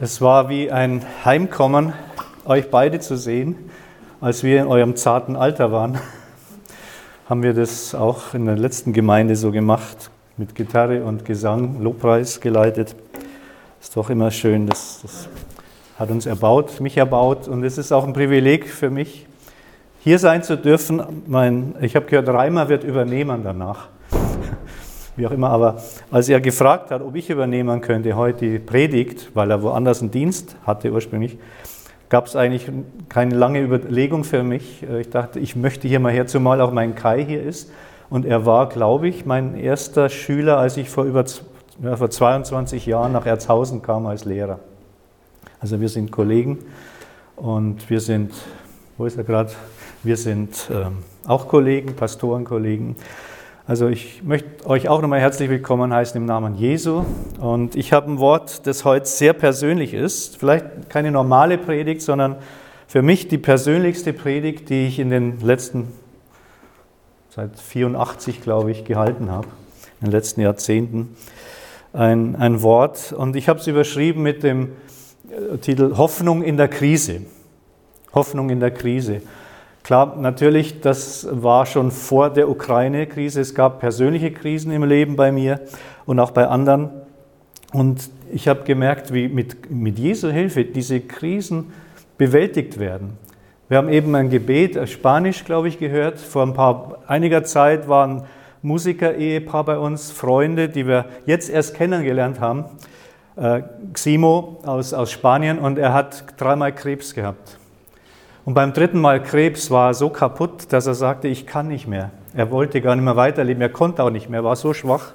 Es war wie ein Heimkommen, euch beide zu sehen. Als wir in eurem zarten Alter waren, haben wir das auch in der letzten Gemeinde so gemacht, mit Gitarre und Gesang, Lobpreis geleitet. Ist doch immer schön, das, das hat uns erbaut, mich erbaut und es ist auch ein Privileg für mich, hier sein zu dürfen. Mein, ich habe gehört, Reimer wird übernehmen danach wie auch immer. Aber als er gefragt hat, ob ich übernehmen könnte heute die Predigt, weil er woanders einen Dienst hatte ursprünglich, gab es eigentlich keine lange Überlegung für mich. Ich dachte, ich möchte hier mal her, zumal auch mein Kai hier ist. Und er war, glaube ich, mein erster Schüler, als ich vor über ja, vor 22 Jahren nach Erzhausen kam als Lehrer. Also wir sind Kollegen und wir sind, wo ist er gerade? Wir sind ähm, auch Kollegen, Pastorenkollegen. Also ich möchte euch auch nochmal herzlich willkommen heißen im Namen Jesu. Und ich habe ein Wort, das heute sehr persönlich ist. Vielleicht keine normale Predigt, sondern für mich die persönlichste Predigt, die ich in den letzten, seit 84 glaube ich, gehalten habe, in den letzten Jahrzehnten. Ein, ein Wort. Und ich habe es überschrieben mit dem äh, Titel Hoffnung in der Krise. Hoffnung in der Krise. Klar, natürlich, das war schon vor der Ukraine-Krise. Es gab persönliche Krisen im Leben bei mir und auch bei anderen. Und ich habe gemerkt, wie mit, mit Jesu Hilfe diese Krisen bewältigt werden. Wir haben eben ein Gebet, äh, Spanisch, glaube ich, gehört. Vor ein paar, einiger Zeit waren Musiker-Ehepaar bei uns, Freunde, die wir jetzt erst kennengelernt haben. Äh, Ximo aus, aus Spanien und er hat dreimal Krebs gehabt. Und beim dritten Mal Krebs war er so kaputt, dass er sagte, ich kann nicht mehr. Er wollte gar nicht mehr weiterleben, er konnte auch nicht mehr, er war so schwach.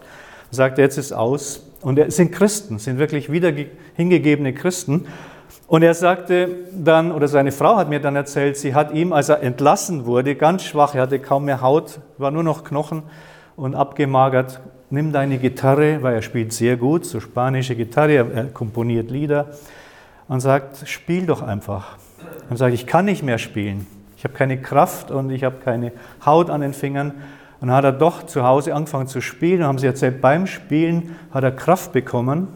Er sagte, jetzt ist aus. Und er sind Christen, sind wirklich wieder hingegebene Christen. Und er sagte dann, oder seine Frau hat mir dann erzählt, sie hat ihm, als er entlassen wurde, ganz schwach, er hatte kaum mehr Haut, war nur noch Knochen und abgemagert, nimm deine Gitarre, weil er spielt sehr gut, so spanische Gitarre, er komponiert Lieder und sagt, spiel doch einfach. Und sagt, ich kann nicht mehr spielen. Ich habe keine Kraft und ich habe keine Haut an den Fingern. Und dann hat er doch zu Hause angefangen zu spielen. Und haben sie erzählt, beim Spielen hat er Kraft bekommen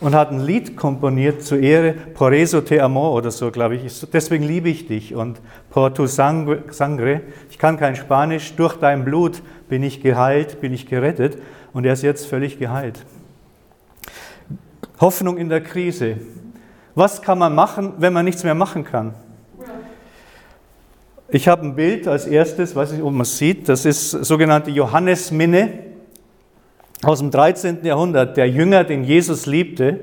und hat ein Lied komponiert zur Ehre, Por eso te amo oder so, glaube ich. Deswegen liebe ich dich. Und Por tu sangre, ich kann kein Spanisch, durch dein Blut bin ich geheilt, bin ich gerettet. Und er ist jetzt völlig geheilt. Hoffnung in der Krise. Was kann man machen, wenn man nichts mehr machen kann? Ich habe ein Bild als erstes, weiß nicht, ob man es sieht, das ist sogenannte Johannesminne aus dem 13. Jahrhundert, der Jünger, den Jesus liebte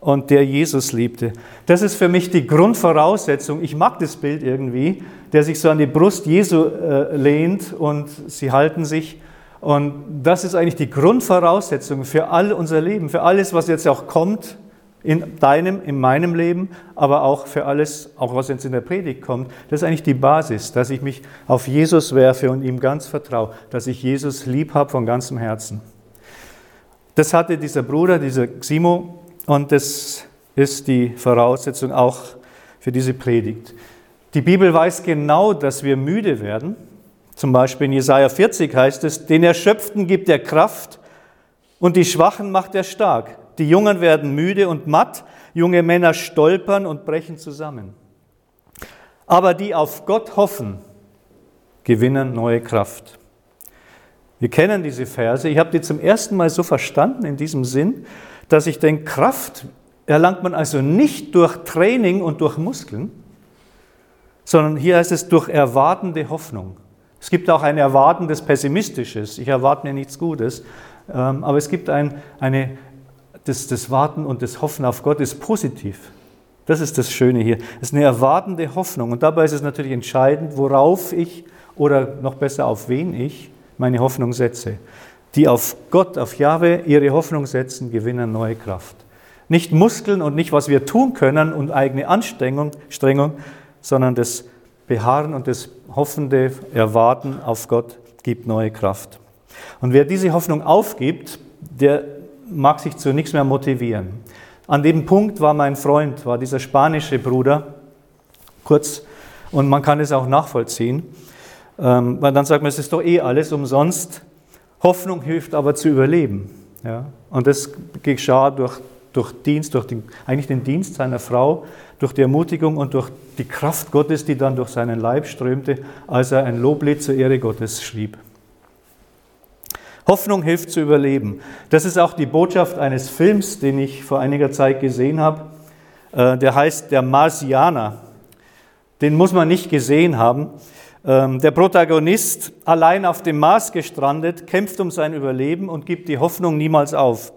und der Jesus liebte. Das ist für mich die Grundvoraussetzung. Ich mag das Bild irgendwie, der sich so an die Brust Jesu äh, lehnt und sie halten sich. Und das ist eigentlich die Grundvoraussetzung für all unser Leben, für alles, was jetzt auch kommt, in deinem, in meinem Leben, aber auch für alles, auch was jetzt in der Predigt kommt. Das ist eigentlich die Basis, dass ich mich auf Jesus werfe und ihm ganz vertraue, dass ich Jesus lieb habe von ganzem Herzen. Das hatte dieser Bruder, dieser Ximo, und das ist die Voraussetzung auch für diese Predigt. Die Bibel weiß genau, dass wir müde werden. Zum Beispiel in Jesaja 40 heißt es: Den Erschöpften gibt er Kraft und die Schwachen macht er stark. Die Jungen werden müde und matt, junge Männer stolpern und brechen zusammen. Aber die auf Gott hoffen, gewinnen neue Kraft. Wir kennen diese Verse. Ich habe die zum ersten Mal so verstanden in diesem Sinn, dass ich denke, Kraft erlangt man also nicht durch Training und durch Muskeln, sondern hier heißt es durch erwartende Hoffnung. Es gibt auch ein erwartendes Pessimistisches. Ich erwarte mir nichts Gutes. Ähm, aber es gibt ein, eine das, das Warten und das Hoffen auf Gott ist positiv. Das ist das Schöne hier. Es ist eine erwartende Hoffnung. Und dabei ist es natürlich entscheidend, worauf ich oder noch besser auf wen ich meine Hoffnung setze. Die auf Gott, auf Jahwe ihre Hoffnung setzen, gewinnen neue Kraft. Nicht Muskeln und nicht, was wir tun können und eigene Anstrengung, Strengung, sondern das Beharren und das hoffende Erwarten auf Gott gibt neue Kraft. Und wer diese Hoffnung aufgibt, der mag sich zu nichts mehr motivieren. An dem Punkt war mein Freund, war dieser spanische Bruder, kurz, und man kann es auch nachvollziehen, ähm, weil dann sagt man, es ist doch eh alles umsonst. Hoffnung hilft aber zu überleben. Ja? Und das geschah durch durch Dienst, durch den, eigentlich den Dienst seiner Frau, durch die Ermutigung und durch die Kraft Gottes, die dann durch seinen Leib strömte, als er ein Loblied zur Ehre Gottes schrieb. Hoffnung hilft zu überleben. Das ist auch die Botschaft eines Films, den ich vor einiger Zeit gesehen habe. Äh, der heißt Der Marsianer. Den muss man nicht gesehen haben. Ähm, der Protagonist, allein auf dem Mars gestrandet, kämpft um sein Überleben und gibt die Hoffnung niemals auf.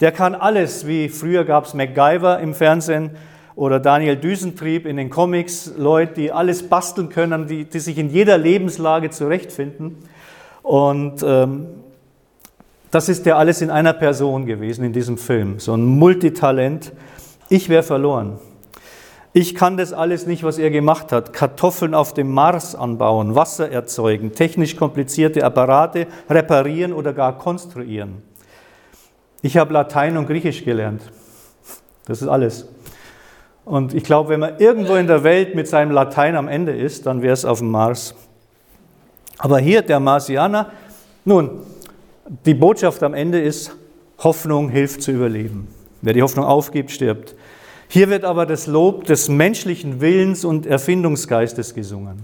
Der kann alles, wie früher gab es MacGyver im Fernsehen oder Daniel Düsentrieb in den Comics, Leute, die alles basteln können, die, die sich in jeder Lebenslage zurechtfinden. Und ähm, das ist ja alles in einer Person gewesen in diesem Film, so ein Multitalent. Ich wäre verloren. Ich kann das alles nicht, was er gemacht hat. Kartoffeln auf dem Mars anbauen, Wasser erzeugen, technisch komplizierte Apparate reparieren oder gar konstruieren. Ich habe Latein und Griechisch gelernt. Das ist alles. Und ich glaube, wenn man irgendwo in der Welt mit seinem Latein am Ende ist, dann wäre es auf dem Mars. Aber hier der Marsianer, nun, die Botschaft am Ende ist, Hoffnung hilft zu überleben. Wer die Hoffnung aufgibt, stirbt. Hier wird aber das Lob des menschlichen Willens und Erfindungsgeistes gesungen.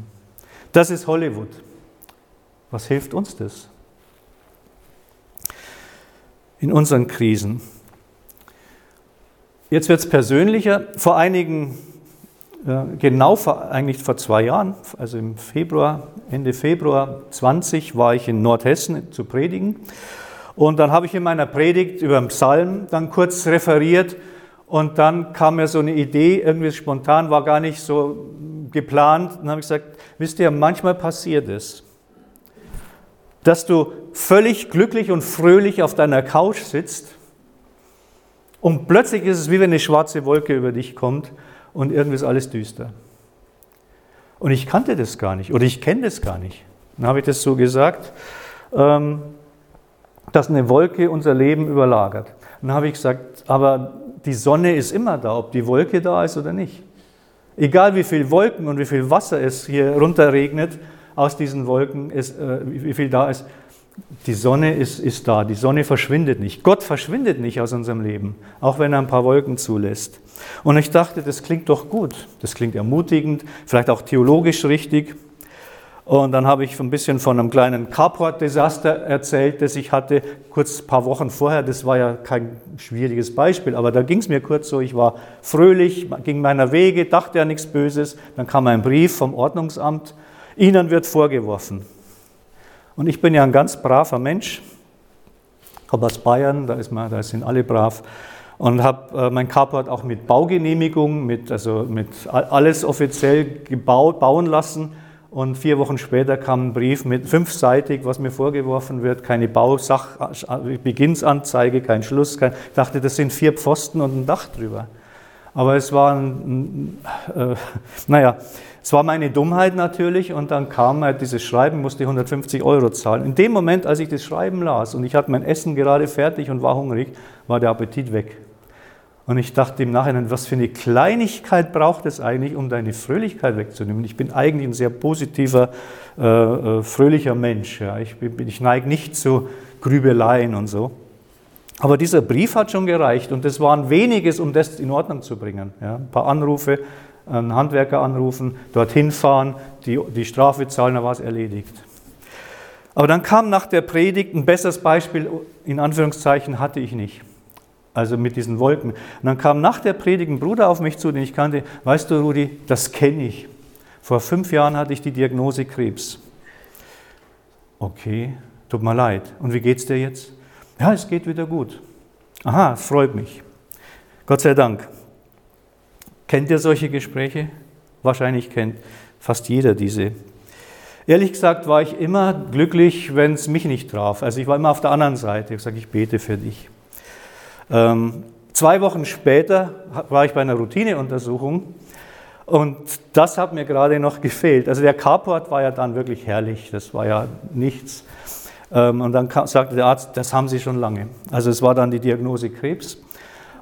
Das ist Hollywood. Was hilft uns das? In unseren Krisen. Jetzt wird es persönlicher. Vor einigen, genau vor, eigentlich vor zwei Jahren, also im Februar, Ende Februar 20, war ich in Nordhessen zu predigen. Und dann habe ich in meiner Predigt über den Psalm dann kurz referiert und dann kam mir so eine Idee, irgendwie spontan, war gar nicht so geplant. Dann habe ich gesagt, wisst ihr, manchmal passiert es, dass du völlig glücklich und fröhlich auf deiner Couch sitzt und plötzlich ist es wie wenn eine schwarze Wolke über dich kommt und irgendwie ist alles düster. Und ich kannte das gar nicht oder ich kenne das gar nicht. Dann habe ich das so gesagt, ähm, dass eine Wolke unser Leben überlagert. Dann habe ich gesagt, aber die Sonne ist immer da, ob die Wolke da ist oder nicht. Egal wie viel Wolken und wie viel Wasser es hier runterregnet aus diesen Wolken, ist, äh, wie viel da ist, die Sonne ist, ist da, die Sonne verschwindet nicht. Gott verschwindet nicht aus unserem Leben, auch wenn er ein paar Wolken zulässt. Und ich dachte, das klingt doch gut, das klingt ermutigend, vielleicht auch theologisch richtig. Und dann habe ich ein bisschen von einem kleinen Carport-Desaster erzählt, das ich hatte, kurz ein paar Wochen vorher. Das war ja kein schwieriges Beispiel, aber da ging es mir kurz so, ich war fröhlich, ging meiner Wege, dachte ja nichts Böses. Dann kam ein Brief vom Ordnungsamt, Ihnen wird vorgeworfen. Und ich bin ja ein ganz braver Mensch, komme aus Bayern, da, ist man, da sind alle brav und habe äh, mein Carport auch mit Baugenehmigung, mit, also mit alles offiziell gebaut, bauen lassen und vier Wochen später kam ein Brief mit fünfseitig, was mir vorgeworfen wird, keine Bausach-Beginnsanzeige, kein Schluss. Kein, ich dachte, das sind vier Pfosten und ein Dach drüber. Aber es war, ein, äh, naja, es war meine Dummheit natürlich und dann kam halt dieses Schreiben, musste 150 Euro zahlen. In dem Moment, als ich das Schreiben las und ich hatte mein Essen gerade fertig und war hungrig, war der Appetit weg. Und ich dachte im Nachhinein, was für eine Kleinigkeit braucht es eigentlich, um deine Fröhlichkeit wegzunehmen? Ich bin eigentlich ein sehr positiver, äh, äh, fröhlicher Mensch. Ja. Ich, ich neige nicht zu Grübeleien und so. Aber dieser Brief hat schon gereicht und es waren weniges, um das in Ordnung zu bringen. Ja. Ein paar Anrufe, einen Handwerker anrufen, dorthin fahren, die, die Strafe zahlen, dann war es erledigt. Aber dann kam nach der Predigt ein besseres Beispiel, in Anführungszeichen hatte ich nicht also mit diesen Wolken. Und dann kam nach der Predigt ein Bruder auf mich zu, den ich kannte. Weißt du, Rudi, das kenne ich. Vor fünf Jahren hatte ich die Diagnose Krebs. Okay, tut mir leid. Und wie geht's dir jetzt? Ja, es geht wieder gut. Aha, es freut mich. Gott sei Dank. Kennt ihr solche Gespräche? Wahrscheinlich kennt fast jeder diese. Ehrlich gesagt war ich immer glücklich, wenn es mich nicht traf. Also ich war immer auf der anderen Seite. Ich gesagt, ich bete für dich. Ähm, zwei Wochen später war ich bei einer Routineuntersuchung und das hat mir gerade noch gefehlt. Also der Carport war ja dann wirklich herrlich, das war ja nichts. Ähm, und dann sagte der Arzt, das haben Sie schon lange. Also es war dann die Diagnose Krebs.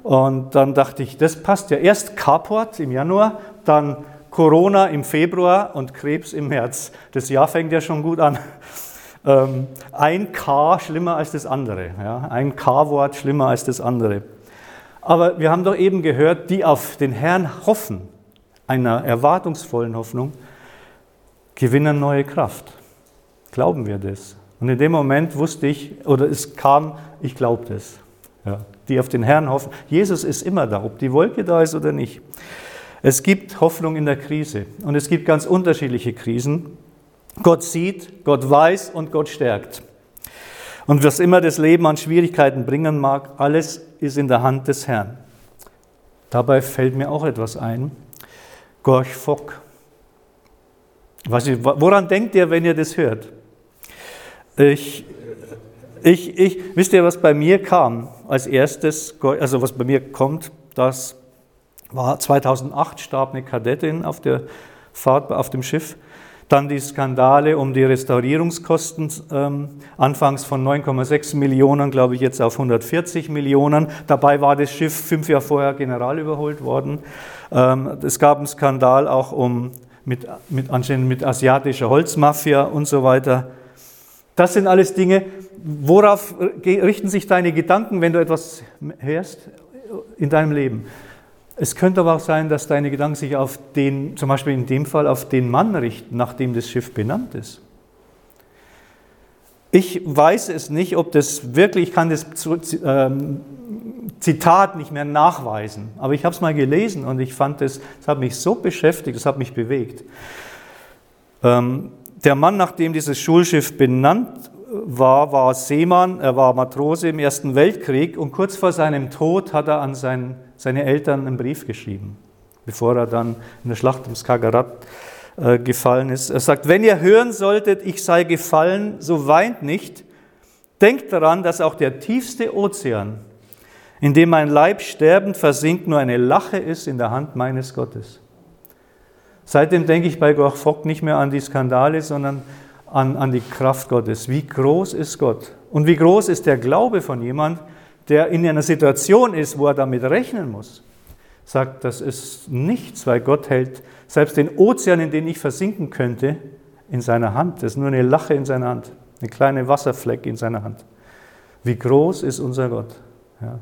Und dann dachte ich, das passt ja. Erst Carport im Januar, dann Corona im Februar und Krebs im März. Das Jahr fängt ja schon gut an. Ähm, ein K schlimmer als das andere. Ein K-Wort schlimmer als das andere. Aber wir haben doch eben gehört, die auf den Herrn hoffen, einer erwartungsvollen Hoffnung, gewinnen neue Kraft. Glauben wir das? Und in dem Moment wusste ich, oder es kam, ich glaube das. Ja, die auf den Herrn hoffen. Jesus ist immer da, ob die Wolke da ist oder nicht. Es gibt Hoffnung in der Krise und es gibt ganz unterschiedliche Krisen. Gott sieht, Gott weiß und Gott stärkt. Und was immer das Leben an Schwierigkeiten bringen mag, alles ist in der Hand des Herrn. Dabei fällt mir auch etwas ein. Gorch Fock. woran denkt ihr, wenn ihr das hört? Ich, ich, ich, wisst ihr, was bei mir kam als erstes, also was bei mir kommt, das war 2008 starb eine Kadettin auf der Fahrt auf dem Schiff. Dann die Skandale um die Restaurierungskosten, ähm, anfangs von 9,6 Millionen, glaube ich, jetzt auf 140 Millionen. Dabei war das Schiff fünf Jahre vorher general überholt worden. Ähm, es gab einen Skandal auch um, mit, mit, anscheinend mit asiatischer Holzmafia und so weiter. Das sind alles Dinge, worauf richten sich deine Gedanken, wenn du etwas hörst in deinem Leben? Es könnte aber auch sein, dass deine Gedanken sich auf den, zum Beispiel in dem Fall auf den Mann richten, nach dem das Schiff benannt ist. Ich weiß es nicht, ob das wirklich, ich kann das ähm, Zitat nicht mehr nachweisen, aber ich habe es mal gelesen und ich fand es, es hat mich so beschäftigt, es hat mich bewegt. Ähm, der Mann, nach dem dieses Schulschiff benannt war, war Seemann, er war Matrose im Ersten Weltkrieg und kurz vor seinem Tod hat er an sein, seine Eltern einen Brief geschrieben, bevor er dann in der Schlacht ums Skagerrak äh, gefallen ist. Er sagt, wenn ihr hören solltet, ich sei gefallen, so weint nicht. Denkt daran, dass auch der tiefste Ozean, in dem mein Leib sterbend versinkt, nur eine Lache ist in der Hand meines Gottes. Seitdem denke ich bei Gorch Fock nicht mehr an die Skandale, sondern an, an die Kraft Gottes. Wie groß ist Gott? Und wie groß ist der Glaube von jemand, der in einer Situation ist, wo er damit rechnen muss? Sagt, das ist nichts, weil Gott hält selbst den Ozean, in den ich versinken könnte, in seiner Hand. Das ist nur eine Lache in seiner Hand, eine kleine Wasserfleck in seiner Hand. Wie groß ist unser Gott? Ja.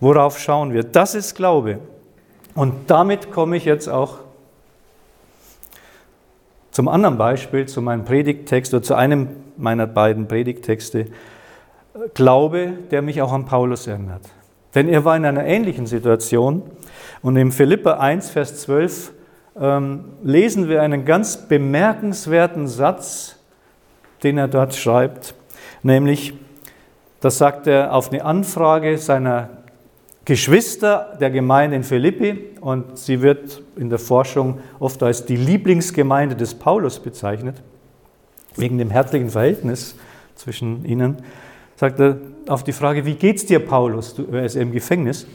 Worauf schauen wir? Das ist Glaube. Und damit komme ich jetzt auch zum anderen Beispiel, zu meinem Predigttext oder zu einem meiner beiden Predigttexte, Glaube, der mich auch an Paulus erinnert. Denn er war in einer ähnlichen Situation und im Philippa 1, Vers 12 ähm, lesen wir einen ganz bemerkenswerten Satz, den er dort schreibt, nämlich, das sagt er auf eine Anfrage seiner Geschwister der Gemeinde in Philippi und sie wird in der Forschung oft als die Lieblingsgemeinde des Paulus bezeichnet, wegen dem herzlichen Verhältnis zwischen ihnen, sagt er auf die Frage, wie geht's dir, Paulus? Du, er ist im Gefängnis.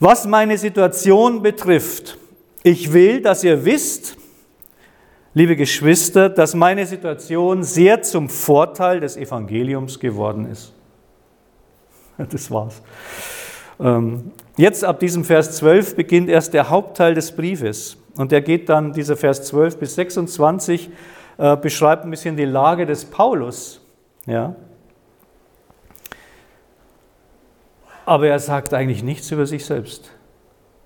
Was meine Situation betrifft, ich will, dass ihr wisst, liebe Geschwister, dass meine Situation sehr zum Vorteil des Evangeliums geworden ist. Das war's. Ähm, jetzt ab diesem Vers 12 beginnt erst der Hauptteil des Briefes. Und der geht dann, dieser Vers 12 bis 26, äh, beschreibt ein bisschen die Lage des Paulus. Ja. Aber er sagt eigentlich nichts über sich selbst.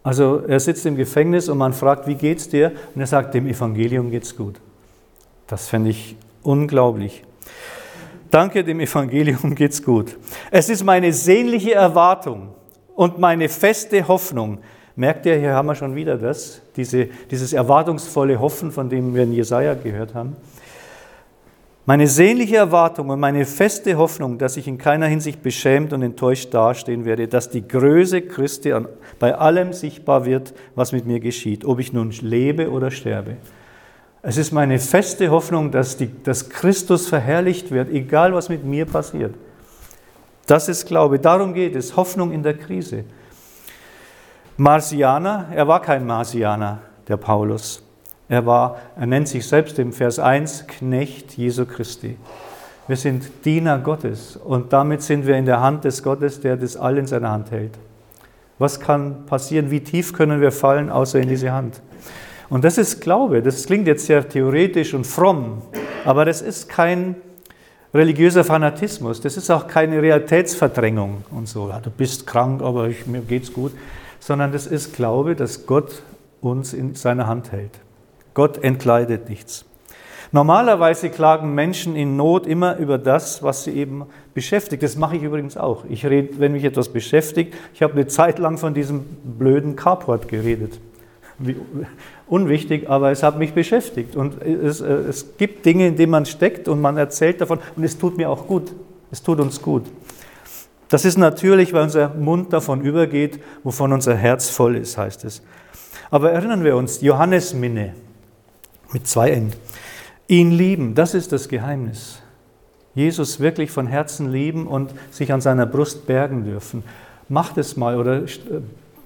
Also er sitzt im Gefängnis und man fragt, wie geht's dir? Und er sagt, dem Evangelium geht's gut. Das fände ich unglaublich. Danke, dem Evangelium geht's gut. Es ist meine sehnliche Erwartung, und meine feste Hoffnung. Merkt ihr, hier haben wir schon wieder das, diese, dieses erwartungsvolle Hoffen, von dem wir in Jesaja gehört haben. Meine sehnliche Erwartung und meine feste Hoffnung, dass ich in keiner Hinsicht beschämt und enttäuscht dastehen werde, dass die Größe Christi bei allem sichtbar wird, was mit mir geschieht, ob ich nun lebe oder sterbe. Es ist meine feste Hoffnung, dass, die, dass Christus verherrlicht wird, egal was mit mir passiert. Das ist Glaube. Darum geht es. Hoffnung in der Krise. Marsianer, er war kein Marsianer, der Paulus. Er war, er nennt sich selbst im Vers 1 Knecht Jesu Christi. Wir sind Diener Gottes und damit sind wir in der Hand des Gottes, der das all in seiner Hand hält. Was kann passieren? Wie tief können wir fallen, außer in diese Hand? Und das ist Glaube. Das klingt jetzt sehr theoretisch und fromm, aber das ist kein religiöser Fanatismus, das ist auch keine Realitätsverdrängung und so. Ja, du bist krank, aber ich, mir geht's gut, sondern das ist Glaube, dass Gott uns in seiner Hand hält. Gott entkleidet nichts. Normalerweise klagen Menschen in Not immer über das, was sie eben beschäftigt. Das mache ich übrigens auch. Ich rede, wenn mich etwas beschäftigt, ich habe eine Zeit lang von diesem blöden Carport geredet. Wie, unwichtig, aber es hat mich beschäftigt. Und es, es gibt Dinge, in denen man steckt und man erzählt davon und es tut mir auch gut. Es tut uns gut. Das ist natürlich, weil unser Mund davon übergeht, wovon unser Herz voll ist, heißt es. Aber erinnern wir uns, Johannes Minne mit zwei N. Ihn lieben, das ist das Geheimnis. Jesus wirklich von Herzen lieben und sich an seiner Brust bergen dürfen. Macht es mal oder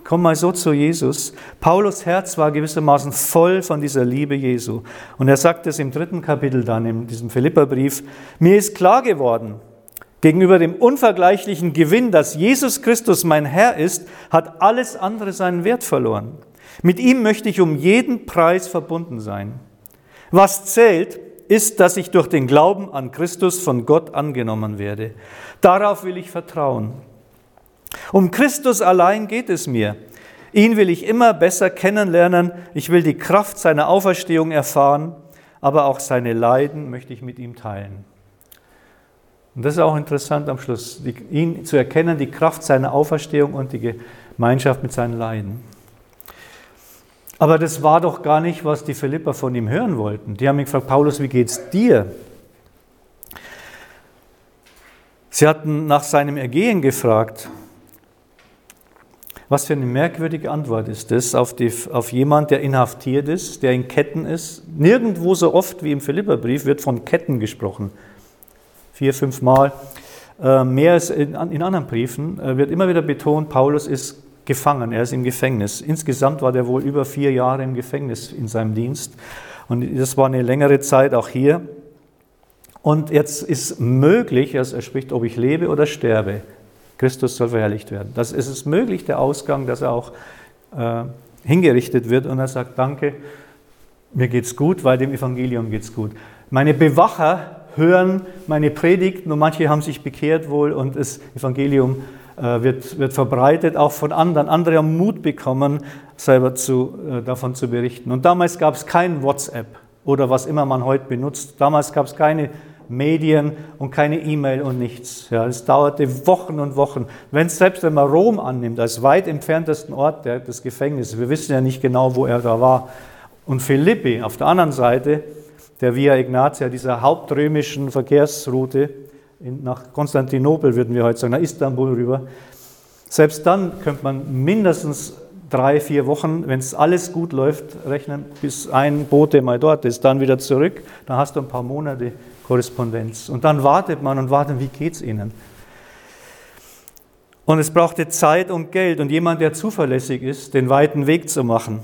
komm mal so zu Jesus. Paulus Herz war gewissermaßen voll von dieser Liebe Jesu. Und er sagt es im dritten Kapitel dann, in diesem Philipperbrief, mir ist klar geworden, gegenüber dem unvergleichlichen Gewinn, dass Jesus Christus mein Herr ist, hat alles andere seinen Wert verloren. Mit ihm möchte ich um jeden Preis verbunden sein. Was zählt, ist, dass ich durch den Glauben an Christus von Gott angenommen werde. Darauf will ich vertrauen. Um Christus allein geht es mir. Ihn will ich immer besser kennenlernen. Ich will die Kraft seiner Auferstehung erfahren, aber auch seine Leiden möchte ich mit ihm teilen. Und das ist auch interessant am Schluss, ihn zu erkennen, die Kraft seiner Auferstehung und die Gemeinschaft mit seinen Leiden. Aber das war doch gar nicht, was die Philipper von ihm hören wollten. Die haben ihn gefragt, Paulus, wie geht's dir? Sie hatten nach seinem Ergehen gefragt. Was für eine merkwürdige Antwort ist das auf, die, auf jemand, der inhaftiert ist, der in Ketten ist. Nirgendwo so oft wie im Philipperbrief wird von Ketten gesprochen. Vier, fünf Mal. Äh, mehr als in, in anderen Briefen äh, wird immer wieder betont, Paulus ist gefangen, er ist im Gefängnis. Insgesamt war er wohl über vier Jahre im Gefängnis in seinem Dienst. Und das war eine längere Zeit auch hier. Und jetzt ist möglich, also er spricht, ob ich lebe oder sterbe. Christus soll verherrlicht werden. Das ist es möglich, der Ausgang, dass er auch äh, hingerichtet wird und er sagt, danke, mir geht's gut, weil dem Evangelium geht's gut. Meine Bewacher hören meine Predigt, nur manche haben sich bekehrt wohl und das Evangelium äh, wird, wird verbreitet, auch von anderen. Andere haben Mut bekommen, selber zu, äh, davon zu berichten. Und damals gab es kein WhatsApp oder was immer man heute benutzt. Damals gab es keine Medien und keine E-Mail und nichts. Ja, es dauerte Wochen und Wochen. Wenn selbst wenn man Rom annimmt, als weit entferntesten Ort des Gefängnisses, wir wissen ja nicht genau, wo er da war, und Philippi auf der anderen Seite, der Via Ignatia, dieser hauptrömischen Verkehrsroute, nach Konstantinopel, würden wir heute sagen, nach Istanbul rüber. Selbst dann könnte man mindestens drei, vier Wochen, wenn es alles gut läuft, rechnen, bis ein Bote mal dort ist, dann wieder zurück. Dann hast du ein paar Monate Korrespondenz. Und dann wartet man und wartet, wie geht es ihnen? Und es brauchte Zeit und Geld und jemand, der zuverlässig ist, den weiten Weg zu machen.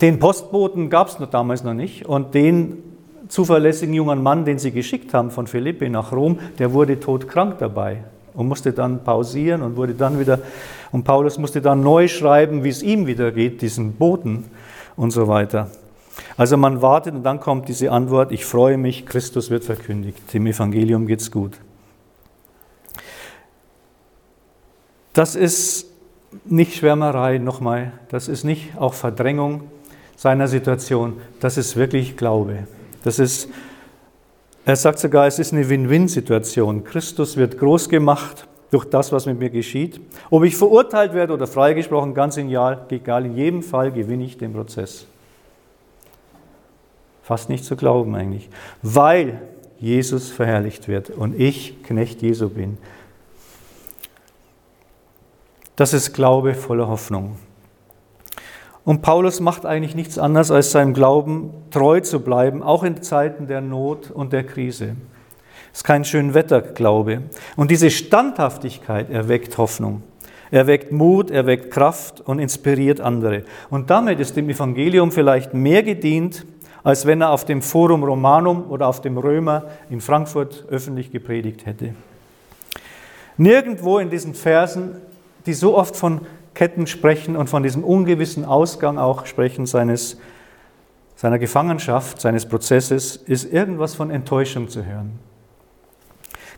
Den Postboten gab es damals noch nicht und den zuverlässigen jungen Mann, den sie geschickt haben von Philippi nach Rom, der wurde todkrank dabei und musste dann pausieren und wurde dann wieder, und Paulus musste dann neu schreiben, wie es ihm wieder geht, diesen Boten und so weiter. Also man wartet und dann kommt diese Antwort, ich freue mich, Christus wird verkündigt, dem Evangelium geht's gut. Das ist nicht Schwärmerei, nochmal, das ist nicht auch Verdrängung seiner Situation, das ist wirklich Glaube. Das ist, er sagt sogar, es ist eine Win-Win-Situation. Christus wird groß gemacht durch das, was mit mir geschieht. Ob ich verurteilt werde oder freigesprochen, ganz egal, in jedem Fall gewinne ich den Prozess. Fast nicht zu glauben eigentlich, weil Jesus verherrlicht wird und ich Knecht Jesu bin. Das ist Glaube voller Hoffnung. Und Paulus macht eigentlich nichts anderes, als seinem Glauben treu zu bleiben, auch in Zeiten der Not und der Krise. Es ist kein Schönwetterglaube. Und diese Standhaftigkeit erweckt Hoffnung. Erweckt Mut, erweckt Kraft und inspiriert andere. Und damit ist dem Evangelium vielleicht mehr gedient, als wenn er auf dem Forum Romanum oder auf dem Römer in Frankfurt öffentlich gepredigt hätte. Nirgendwo in diesen Versen, die so oft von Ketten sprechen und von diesem ungewissen Ausgang auch sprechen seines, seiner Gefangenschaft, seines Prozesses, ist irgendwas von Enttäuschung zu hören.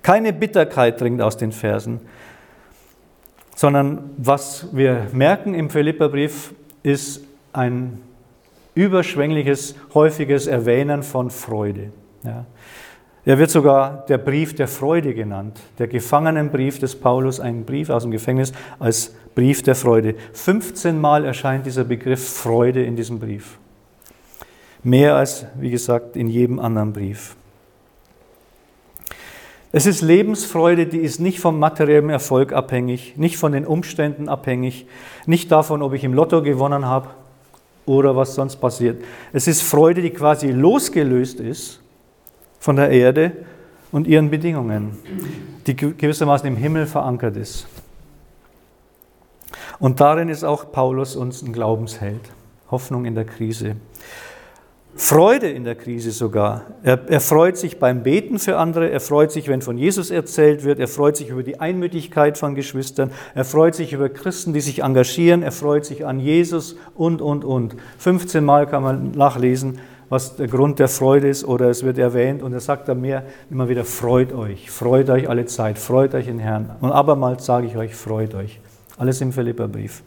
Keine Bitterkeit dringt aus den Versen, sondern was wir merken im Philipperbrief ist ein überschwängliches, häufiges Erwähnen von Freude. Ja. Er wird sogar der Brief der Freude genannt, der Gefangenenbrief des Paulus, ein Brief aus dem Gefängnis als Brief der Freude. 15 Mal erscheint dieser Begriff Freude in diesem Brief. Mehr als, wie gesagt, in jedem anderen Brief. Es ist Lebensfreude, die ist nicht vom materiellen Erfolg abhängig, nicht von den Umständen abhängig, nicht davon, ob ich im Lotto gewonnen habe oder was sonst passiert. Es ist Freude, die quasi losgelöst ist von der Erde und ihren Bedingungen, die gewissermaßen im Himmel verankert ist. Und darin ist auch Paulus uns ein Glaubensheld. Hoffnung in der Krise. Freude in der Krise sogar. Er, er, freut sich beim Beten für andere, er freut sich, wenn von Jesus erzählt wird, er freut sich über die Einmütigkeit von Geschwistern, er freut sich über Christen, die sich engagieren, er freut sich an Jesus und, und, und. 15 Mal kann man nachlesen, was der Grund der Freude ist oder es wird erwähnt und er sagt dann mehr immer wieder, freut euch, freut euch alle Zeit, freut euch in Herrn. Und abermals sage ich euch, freut euch. Alles im Philipperbrief.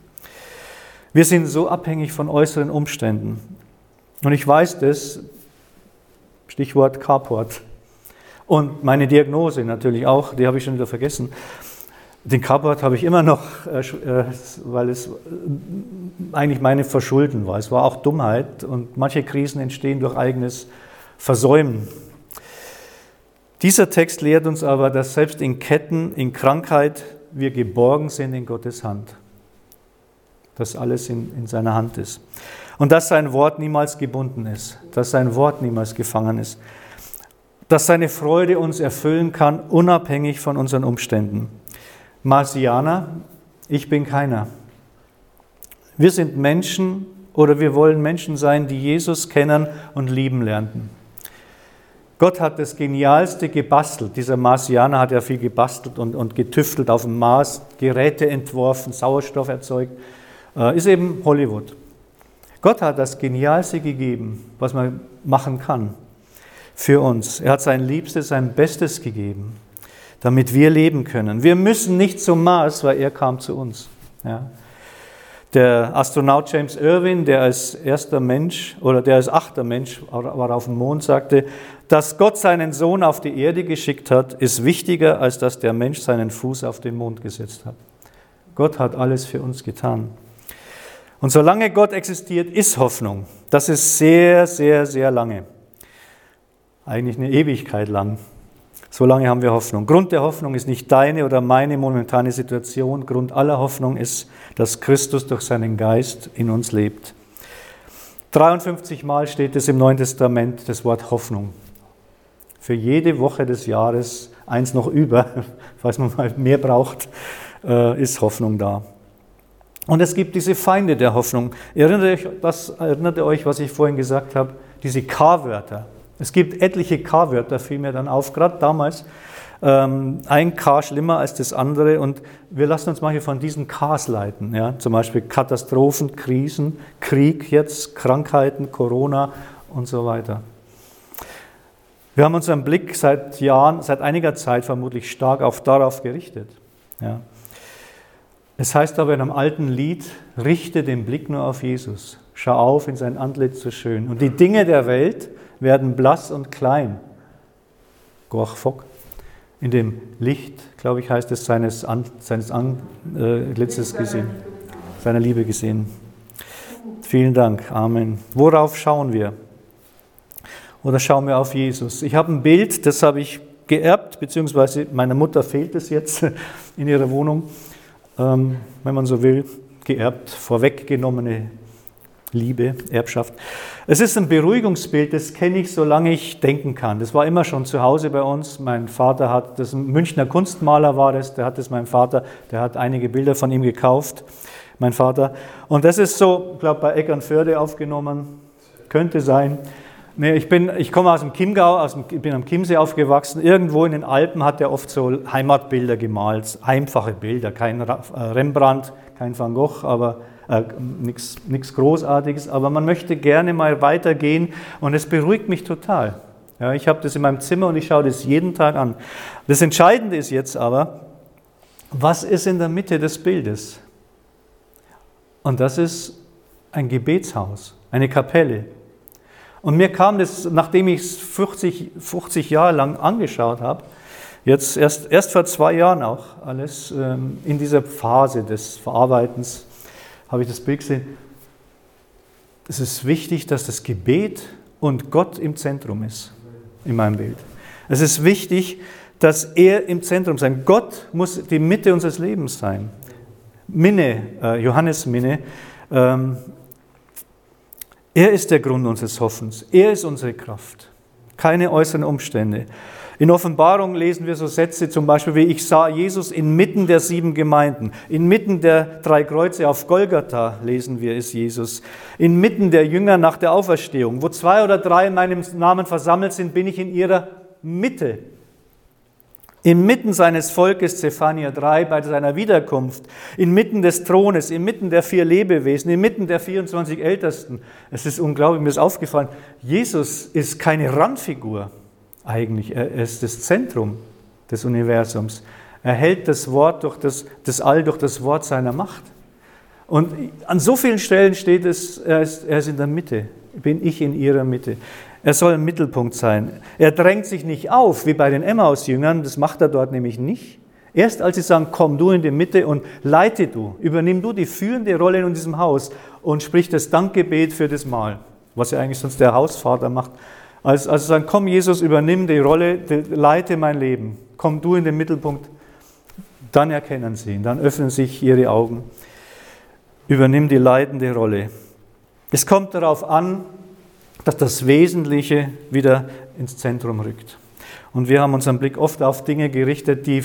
Wir sind so abhängig von äußeren Umständen. Und ich weiß das, Stichwort Carport. Und meine Diagnose natürlich auch, die habe ich schon wieder vergessen. Den Carport habe ich immer noch, äh, äh, weil es äh, eigentlich meine Verschulden war. Es war auch Dummheit und manche Krisen entstehen durch eigenes Versäumen. Dieser Text lehrt uns aber, dass selbst in Ketten, in Krankheit wir geborgen sind in Gottes Hand. Dass alles in, in seiner Hand ist. Und dass sein Wort niemals gebunden ist, dass sein Wort niemals gefangen ist, dass seine Freude uns erfüllen kann, unabhängig von unseren Umständen. Marsianer, ich bin keiner. Wir sind Menschen oder wir wollen Menschen sein, die Jesus kennen und lieben lernten. Gott hat das Genialste gebastelt. Dieser Marsianer hat ja viel gebastelt und, und getüftelt auf dem Mars, Geräte entworfen, Sauerstoff erzeugt. Äh, ist eben Hollywood. Gott hat das Genialste gegeben, was man machen kann für uns. Er hat sein Liebstes, sein Bestes gegeben, damit wir leben können. Wir müssen nicht zum Mars, weil er kam zu uns. Ja. Der Astronaut James Irwin, der als erster Mensch oder der als achter Mensch war auf dem Mond, sagte, dass Gott seinen Sohn auf die Erde geschickt hat, ist wichtiger, als dass der Mensch seinen Fuß auf den Mond gesetzt hat. Gott hat alles für uns getan. Und solange Gott existiert, ist Hoffnung. Das ist sehr, sehr, sehr lange. Eigentlich eine Ewigkeit lang. Solange haben wir Hoffnung. Grund der Hoffnung ist nicht deine oder meine momentane Situation. Grund aller Hoffnung ist, dass Christus durch seinen Geist in uns lebt. 53 Mal steht es im Neuen Testament das Wort Hoffnung. Für jede Woche des Jahres, eins noch über, falls man mal mehr braucht, äh, ist Hoffnung da. Und es gibt diese Feinde der Hoffnung. Erinnert euch, das, erinnert ihr euch, was ich vorhin gesagt habe? Diese K-Wörter. Es gibt etliche K-Wörter, fiel mir dann auf, gerade damals. Ähm, ein K schlimmer als das andere und wir lassen uns manchmal von diesen Ks leiten. Ja? Zum Beispiel Katastrophen, Krisen, Krieg jetzt, Krankheiten, Corona und so weiter. Wir haben unseren Blick seit Jahren, seit einiger Zeit vermutlich stark auf darauf gerichtet. Ja. Es heißt aber in einem alten Lied, richte den Blick nur auf Jesus. Schau auf in sein Antlitz so schön. Und die Dinge der Welt werden blass und klein. Gorch Fock. In dem Licht, glaube ich, heißt es, seines, An, seines Antlitzes gesehen, seiner Liebe gesehen. Vielen Dank. Amen. Worauf schauen wir? Oder schauen wir auf Jesus? Ich habe ein Bild, das habe ich geerbt, beziehungsweise meiner Mutter fehlt es jetzt in ihrer Wohnung ähm, wenn man so will, geerbt, vorweggenommene Liebe, Erbschaft. Es ist ein Beruhigungsbild, das kenne ich, solange ich denken kann. Das war immer schon zu Hause bei uns. Mein Vater hat, das ein Münchner Kunstmaler war das, der hat das mein Vater, der hat einige Bilder von ihm gekauft, mein Vater. Und das ist so, ich glaube, bei Eckernförde aufgenommen, könnte sein. Nee, ich, bin, ich komme aus dem Chiemgau, aus dem, ich bin am Chiemsee aufgewachsen. Irgendwo in den Alpen hat er oft so Heimatbilder gemalt, einfache Bilder, kein äh, Rembrandt, kein Van Gogh, aber äh, nichts Großartiges. Aber man möchte gerne mal weitergehen und es beruhigt mich total. Ja, ich habe das in meinem Zimmer und ich schaue das jeden Tag an. Das Entscheidende ist jetzt aber, was ist in der Mitte des Bildes? Und das ist ein Gebetshaus, eine Kapelle. Und mir kam das, nachdem ich es 50, 50 Jahre lang angeschaut habe, jetzt erst, erst vor zwei Jahren auch alles, ähm, in dieser Phase des Verarbeitens, habe ich das Bild gesehen. Es ist wichtig, dass das Gebet und Gott im Zentrum ist, in meinem Bild. Es ist wichtig, dass er im Zentrum sein. Gott muss die Mitte unseres Lebens sein. Minne, äh, Johannes Minne, ähm, er ist der Grund unseres Hoffens. Er ist unsere Kraft. Keine äußeren Umstände. In Offenbarung lesen wir so Sätze zum Beispiel wie ich sah Jesus inmitten der sieben Gemeinden. Inmitten der drei Kreuze auf Golgatha lesen wir ist Jesus. Inmitten der Jünger nach der Auferstehung. Wo zwei oder drei in meinem Namen versammelt sind, bin ich in ihrer Mitte. Inmitten seines Volkes, Zephania 3, bei seiner Wiederkunft, inmitten des Thrones, inmitten der vier Lebewesen, inmitten der 24 Ältesten. Es ist unglaublich, mir ist aufgefallen, Jesus ist keine Randfigur eigentlich, er ist das Zentrum des Universums. Er hält das Wort durch das, das All durch das Wort seiner Macht. Und an so vielen Stellen steht es, er ist, er ist in der Mitte, bin ich in ihrer Mitte. Er soll im Mittelpunkt sein. Er drängt sich nicht auf, wie bei den Emmaus-Jüngern, das macht er dort nämlich nicht. Erst als sie sagen, komm du in die Mitte und leite du, übernimm du die führende Rolle in diesem Haus und sprich das Dankgebet für das Mahl, was ja eigentlich sonst der Hausvater macht. Als, als sagen, komm Jesus, übernimm die Rolle, leite mein Leben, komm du in den Mittelpunkt, dann erkennen sie ihn, dann öffnen sich ihre Augen. Übernimm die leitende Rolle. Es kommt darauf an, dass das Wesentliche wieder ins Zentrum rückt. Und wir haben unseren Blick oft auf Dinge gerichtet, die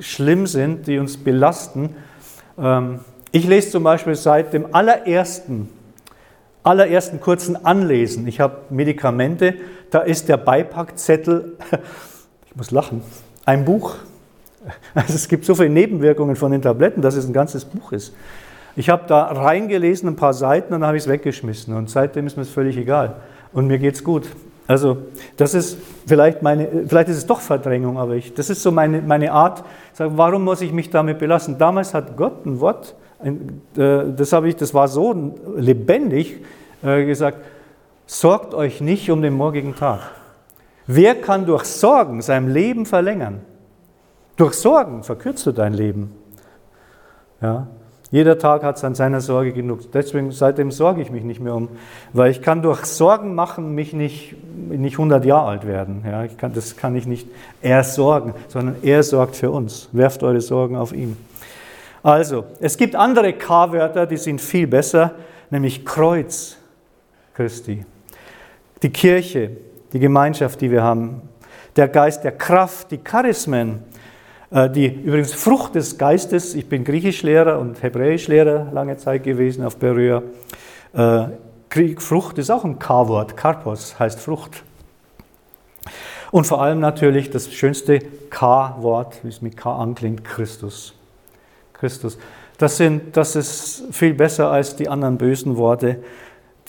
schlimm sind, die uns belasten. Ähm, ich lese zum Beispiel seit dem allerersten, allerersten kurzen Anlesen, ich habe Medikamente, da ist der Beipackzettel, ich muss lachen, ein Buch. Also es gibt so viele Nebenwirkungen von den Tabletten, dass es ein ganzes Buch ist. Ich habe da reingelesen, ein paar Seiten, und dann habe ich es weggeschmissen. Und seitdem ist mir es völlig egal und mir geht's gut. Also das ist vielleicht meine, vielleicht ist es doch Verdrängung, aber ich, das ist so meine, meine Art. Sag, warum muss ich mich damit belassen? Damals hat Gott ein Wort, das habe ich, das war so lebendig äh, gesagt: Sorgt euch nicht um den morgigen Tag. Wer kann durch Sorgen sein Leben verlängern? Durch Sorgen verkürzt du dein Leben. Ja, jeder Tag hat es an seiner Sorge genug. Deswegen, seitdem sorge ich mich nicht mehr um, weil ich kann durch Sorgen machen mich nicht, nicht 100 Jahre alt werden. Ja, kann, das kann ich nicht er sorgen, sondern er sorgt für uns. Werft eure Sorgen auf ihn. Also, es gibt andere K-Wörter, die sind viel besser, nämlich Kreuz Christi. Die Kirche, die Gemeinschaft, die wir haben, der Geist der Kraft, die Charismen, äh, die übrigens Frucht des Geistes, ich bin Griechischlehrer und Hebräischlehrer lange Zeit gewesen auf Berühr. Äh, Frucht ist auch ein K-Wort, Karpos heißt Frucht. Und vor allem natürlich das schönste K-Wort, wie es mit K anklingt, Christus. Christus. Das, sind, das ist viel besser als die anderen bösen Worte,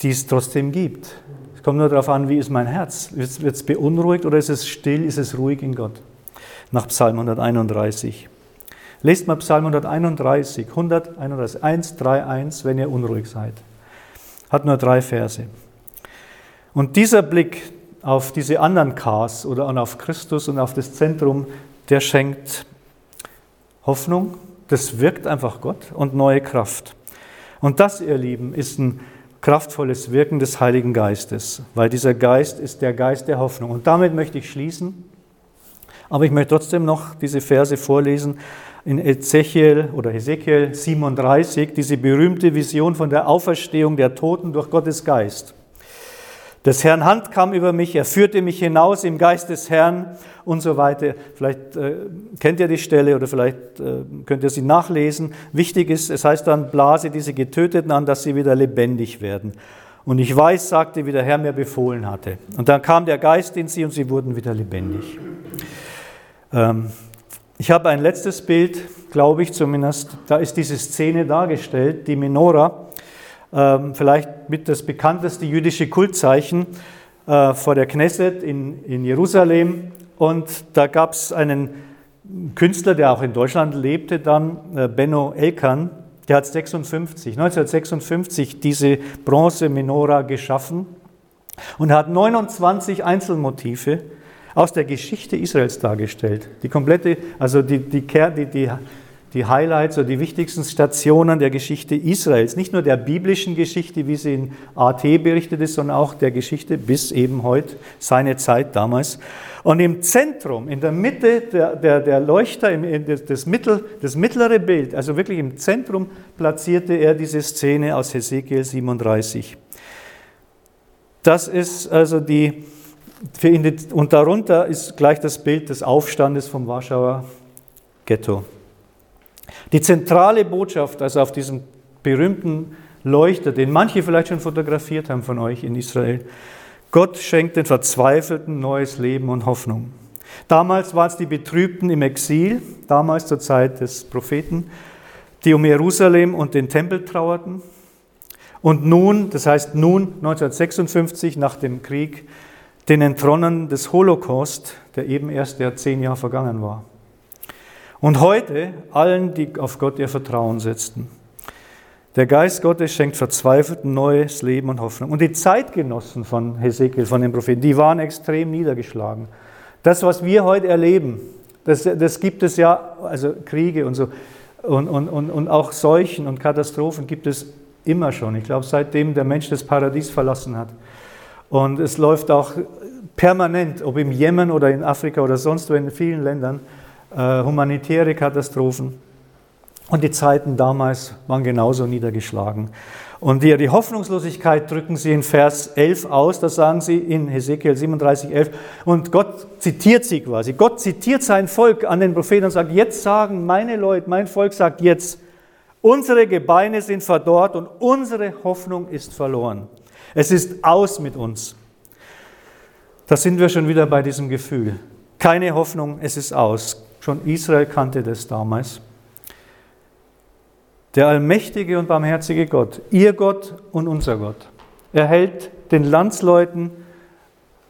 die es trotzdem gibt. Es kommt nur darauf an, wie ist mein Herz. Wird es beunruhigt oder ist es still, ist es ruhig in Gott? nach Psalm 131. Lest mal Psalm 131, 131, 1, 3, 1, wenn ihr unruhig seid. Hat nur drei Verse. Und dieser Blick auf diese anderen Ks oder auf Christus und auf das Zentrum, der schenkt Hoffnung, das wirkt einfach Gott und neue Kraft. Und das, ihr Lieben, ist ein kraftvolles Wirken des Heiligen Geistes, weil dieser Geist ist der Geist der Hoffnung. Und damit möchte ich schließen. Aber ich möchte trotzdem noch diese Verse vorlesen in Ezechiel oder Ezekiel 37, diese berühmte Vision von der Auferstehung der Toten durch Gottes Geist. Des Herrn Hand kam über mich, er führte mich hinaus im Geist des Herrn und so weiter. Vielleicht äh, kennt ihr die Stelle oder vielleicht äh, könnt ihr sie nachlesen. Wichtig ist, es heißt dann, blase diese Getöteten an, dass sie wieder lebendig werden. Und ich weiß, sagte, wie der Herr mir befohlen hatte. Und dann kam der Geist in sie und sie wurden wieder lebendig. Ähm, ich habe ein letztes Bild, glaube ich zumindest. Da ist diese Szene dargestellt, die Menorah, vielleicht mit das bekannteste jüdische Kultzeichen. äh, vor der Knesset in, in Jerusalem und da gab es einen Künstler, der auch in Deutschland lebte, dann äh, Benno Elkan, der hat 56, 1956 diese Bronze-Menora geschaffen und hat 29 Einzelmotive aus der Geschichte Israels dargestellt. Die komplette, also die, die, die, die, die Highlights oder die wichtigsten Stationen der Geschichte Israels. Nicht nur der biblischen Geschichte, wie sie in AT berichtet ist, sondern auch der Geschichte bis eben heute, seine Zeit damals. Und im Zentrum, in der Mitte der, der, der Leuchter, im, das, Mittel, das mittlere Bild, also wirklich im Zentrum, platzierte er diese Szene aus Hesekiel 37. Das ist also die, und darunter ist gleich das Bild des Aufstandes vom Warschauer Ghetto. Die zentrale Botschaft, also auf diesem berühmten Leuchter, den manche vielleicht schon fotografiert haben von euch in Israel, Gott schenkt den Verzweifelten neues Leben und Hoffnung. Damals waren es die Betrübten im Exil, damals zur Zeit des Propheten, die um Jerusalem und den Tempel trauerten. Und nun, das heißt nun 1956 nach dem Krieg, den Entronnen des Holocaust, der eben erst ja zehn Jahre vergangen war. Und heute allen, die auf Gott ihr Vertrauen setzten. Der Geist Gottes schenkt Verzweifelten neues Leben und Hoffnung. Und die Zeitgenossen von Hesekiel, von den Propheten, die waren extrem niedergeschlagen. Das, was wir heute erleben, das, das gibt es ja, also Kriege und so, und, und, und, und auch Seuchen und Katastrophen gibt es immer schon. Ich glaube, seitdem der Mensch das Paradies verlassen hat. Und es läuft auch permanent, ob im Jemen oder in Afrika oder sonst wo in vielen Ländern, äh, humanitäre Katastrophen. Und die Zeiten damals waren genauso niedergeschlagen. Und die, die Hoffnungslosigkeit drücken sie in Vers 11 aus, das sagen sie in Hesekiel 37, 11. Und Gott zitiert sie quasi. Gott zitiert sein Volk an den Propheten und sagt, jetzt sagen meine Leute, mein Volk sagt jetzt, unsere Gebeine sind verdorrt und unsere Hoffnung ist verloren. Es ist aus mit uns. Da sind wir schon wieder bei diesem Gefühl. Keine Hoffnung, es ist aus. Schon Israel kannte das damals. Der allmächtige und barmherzige Gott, ihr Gott und unser Gott, er hält den Landsleuten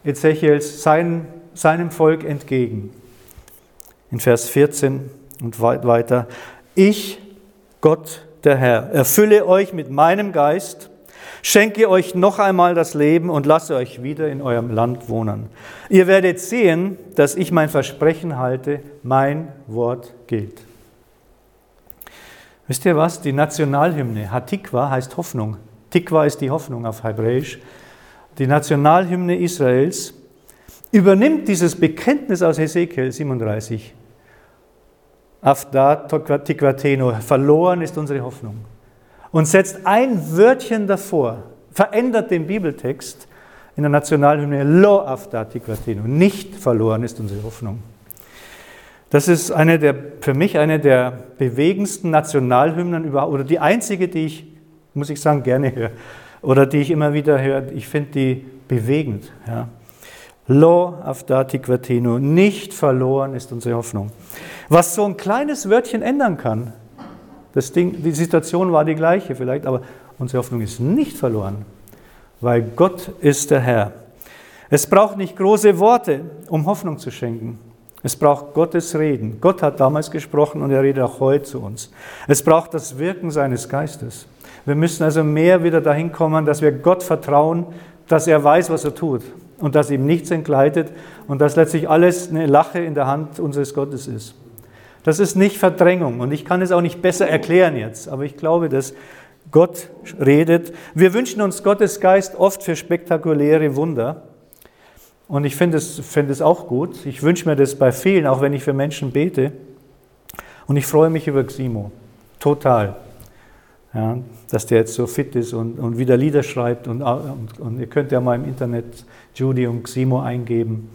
Ezechiels sein, seinem Volk entgegen. In Vers 14 und weiter. Ich, Gott, der Herr, erfülle euch mit meinem Geist schenke euch noch einmal das Leben und lasse euch wieder in eurem Land wohnen. Ihr werdet sehen, dass ich mein Versprechen halte, mein Wort gilt. Wisst ihr was? Die Nationalhymne Hatikwa heißt Hoffnung. Tikwa ist die Hoffnung auf Hebräisch. Die Nationalhymne Israels übernimmt dieses Bekenntnis aus Hesekiel 37. Afda Tikwateno, verloren ist unsere Hoffnung und setzt ein Wörtchen davor, verändert den Bibeltext in der Nationalhymne Lo aftati quatino. Nicht verloren ist unsere Hoffnung. Das ist eine der, für mich eine der bewegendsten Nationalhymnen überhaupt, oder die einzige, die ich, muss ich sagen, gerne höre, oder die ich immer wieder höre. Ich finde die bewegend. Ja. Lo aftati quatino. Nicht verloren ist unsere Hoffnung. Was so ein kleines Wörtchen ändern kann, das Ding, die Situation war die gleiche vielleicht, aber unsere Hoffnung ist nicht verloren, weil Gott ist der Herr. Es braucht nicht große Worte, um Hoffnung zu schenken. Es braucht Gottes Reden. Gott hat damals gesprochen und er redet auch heute zu uns. Es braucht das Wirken seines Geistes. Wir müssen also mehr wieder dahin kommen, dass wir Gott vertrauen, dass er weiß, was er tut und dass ihm nichts entgleitet und dass letztlich alles eine Lache in der Hand unseres Gottes ist. Das ist nicht Verdrängung und ich kann es auch nicht besser erklären jetzt, aber ich glaube, dass Gott redet. Wir wünschen uns Gottes Geist oft für spektakuläre Wunder. Und ich finde es, find es auch gut. Ich wünsche mir das bei vielen, auch wenn ich für Menschen bete. Und ich freue mich über Ximo. Total. Ja, dass der jetzt so fit ist und, und wieder Lieder schreibt. Und, und, und, ihr könnt ja mal im Internet Judy und Ximo eingeben,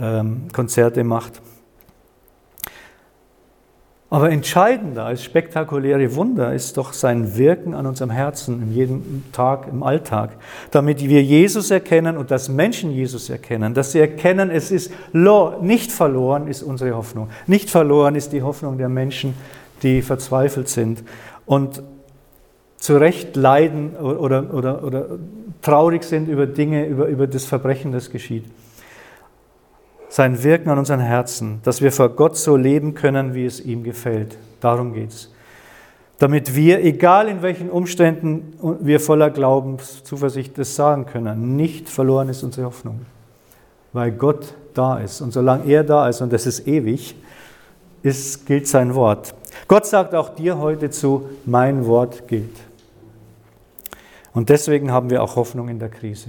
ähm, Konzerte macht. Aber entscheidender als spektakuläre Wunder ist doch sein Wirken an unserem Herzen, in jedem Tag, im Alltag, damit wir Jesus erkennen und dass Menschen Jesus erkennen, dass sie erkennen, es ist nicht verloren ist unsere Hoffnung. Nicht verloren ist die Hoffnung der Menschen, die verzweifelt sind und zu Recht leiden oder, oder, oder traurig sind über Dinge, über, über das Verbrechen, das geschieht. Sein Wirken an unseren Herzen, dass wir vor Gott so leben können, wie es ihm gefällt. Darum geht es. Damit wir, egal in welchen Umständen wir voller Glaubenszuversicht das sagen können, nicht verloren ist unsere Hoffnung. Weil Gott da ist. Und solange er da ist, und das ist ewig, ist, gilt sein Wort. Gott sagt auch dir heute zu, mein Wort gilt. Und deswegen haben wir auch Hoffnung in der Krise.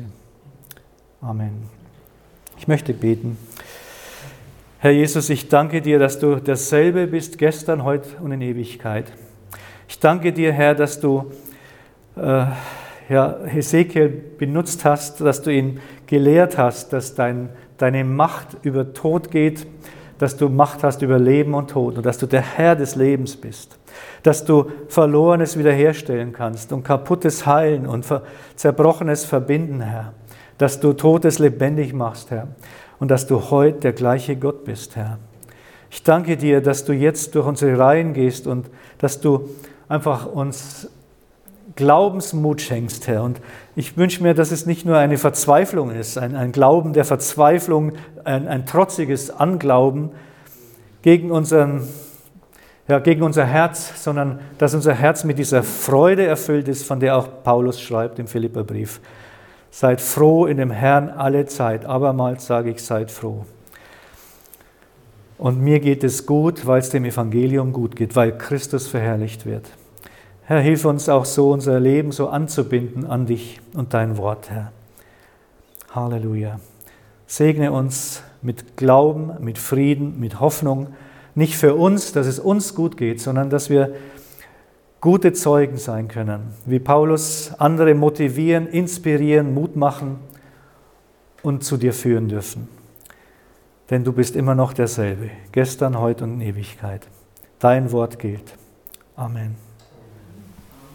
Amen. Ich möchte beten. Herr Jesus, ich danke dir, dass du dasselbe bist gestern, heute und in Ewigkeit. Ich danke dir, Herr, dass du äh, ja, Hesekiel benutzt hast, dass du ihn gelehrt hast, dass dein, deine Macht über Tod geht, dass du Macht hast über Leben und Tod und dass du der Herr des Lebens bist dass du Verlorenes wiederherstellen kannst und Kaputtes heilen und Zerbrochenes verbinden, Herr. Dass du Totes lebendig machst, Herr. Und dass du heute der gleiche Gott bist, Herr. Ich danke dir, dass du jetzt durch unsere Reihen gehst und dass du einfach uns Glaubensmut schenkst, Herr. Und ich wünsche mir, dass es nicht nur eine Verzweiflung ist, ein, ein Glauben der Verzweiflung, ein, ein trotziges Anglauben gegen unseren ja, gegen unser Herz, sondern dass unser Herz mit dieser Freude erfüllt ist, von der auch Paulus schreibt im Philipperbrief. Seid froh in dem Herrn alle Zeit. Abermals sage ich, seid froh. Und mir geht es gut, weil es dem Evangelium gut geht, weil Christus verherrlicht wird. Herr, hilf uns auch so, unser Leben so anzubinden an dich und dein Wort, Herr. Halleluja. Segne uns mit Glauben, mit Frieden, mit Hoffnung nicht für uns, dass es uns gut geht, sondern dass wir gute Zeugen sein können, wie Paulus andere motivieren, inspirieren, Mut machen und zu dir führen dürfen. Denn du bist immer noch derselbe, gestern, heute und in Ewigkeit. Dein Wort gilt. Amen.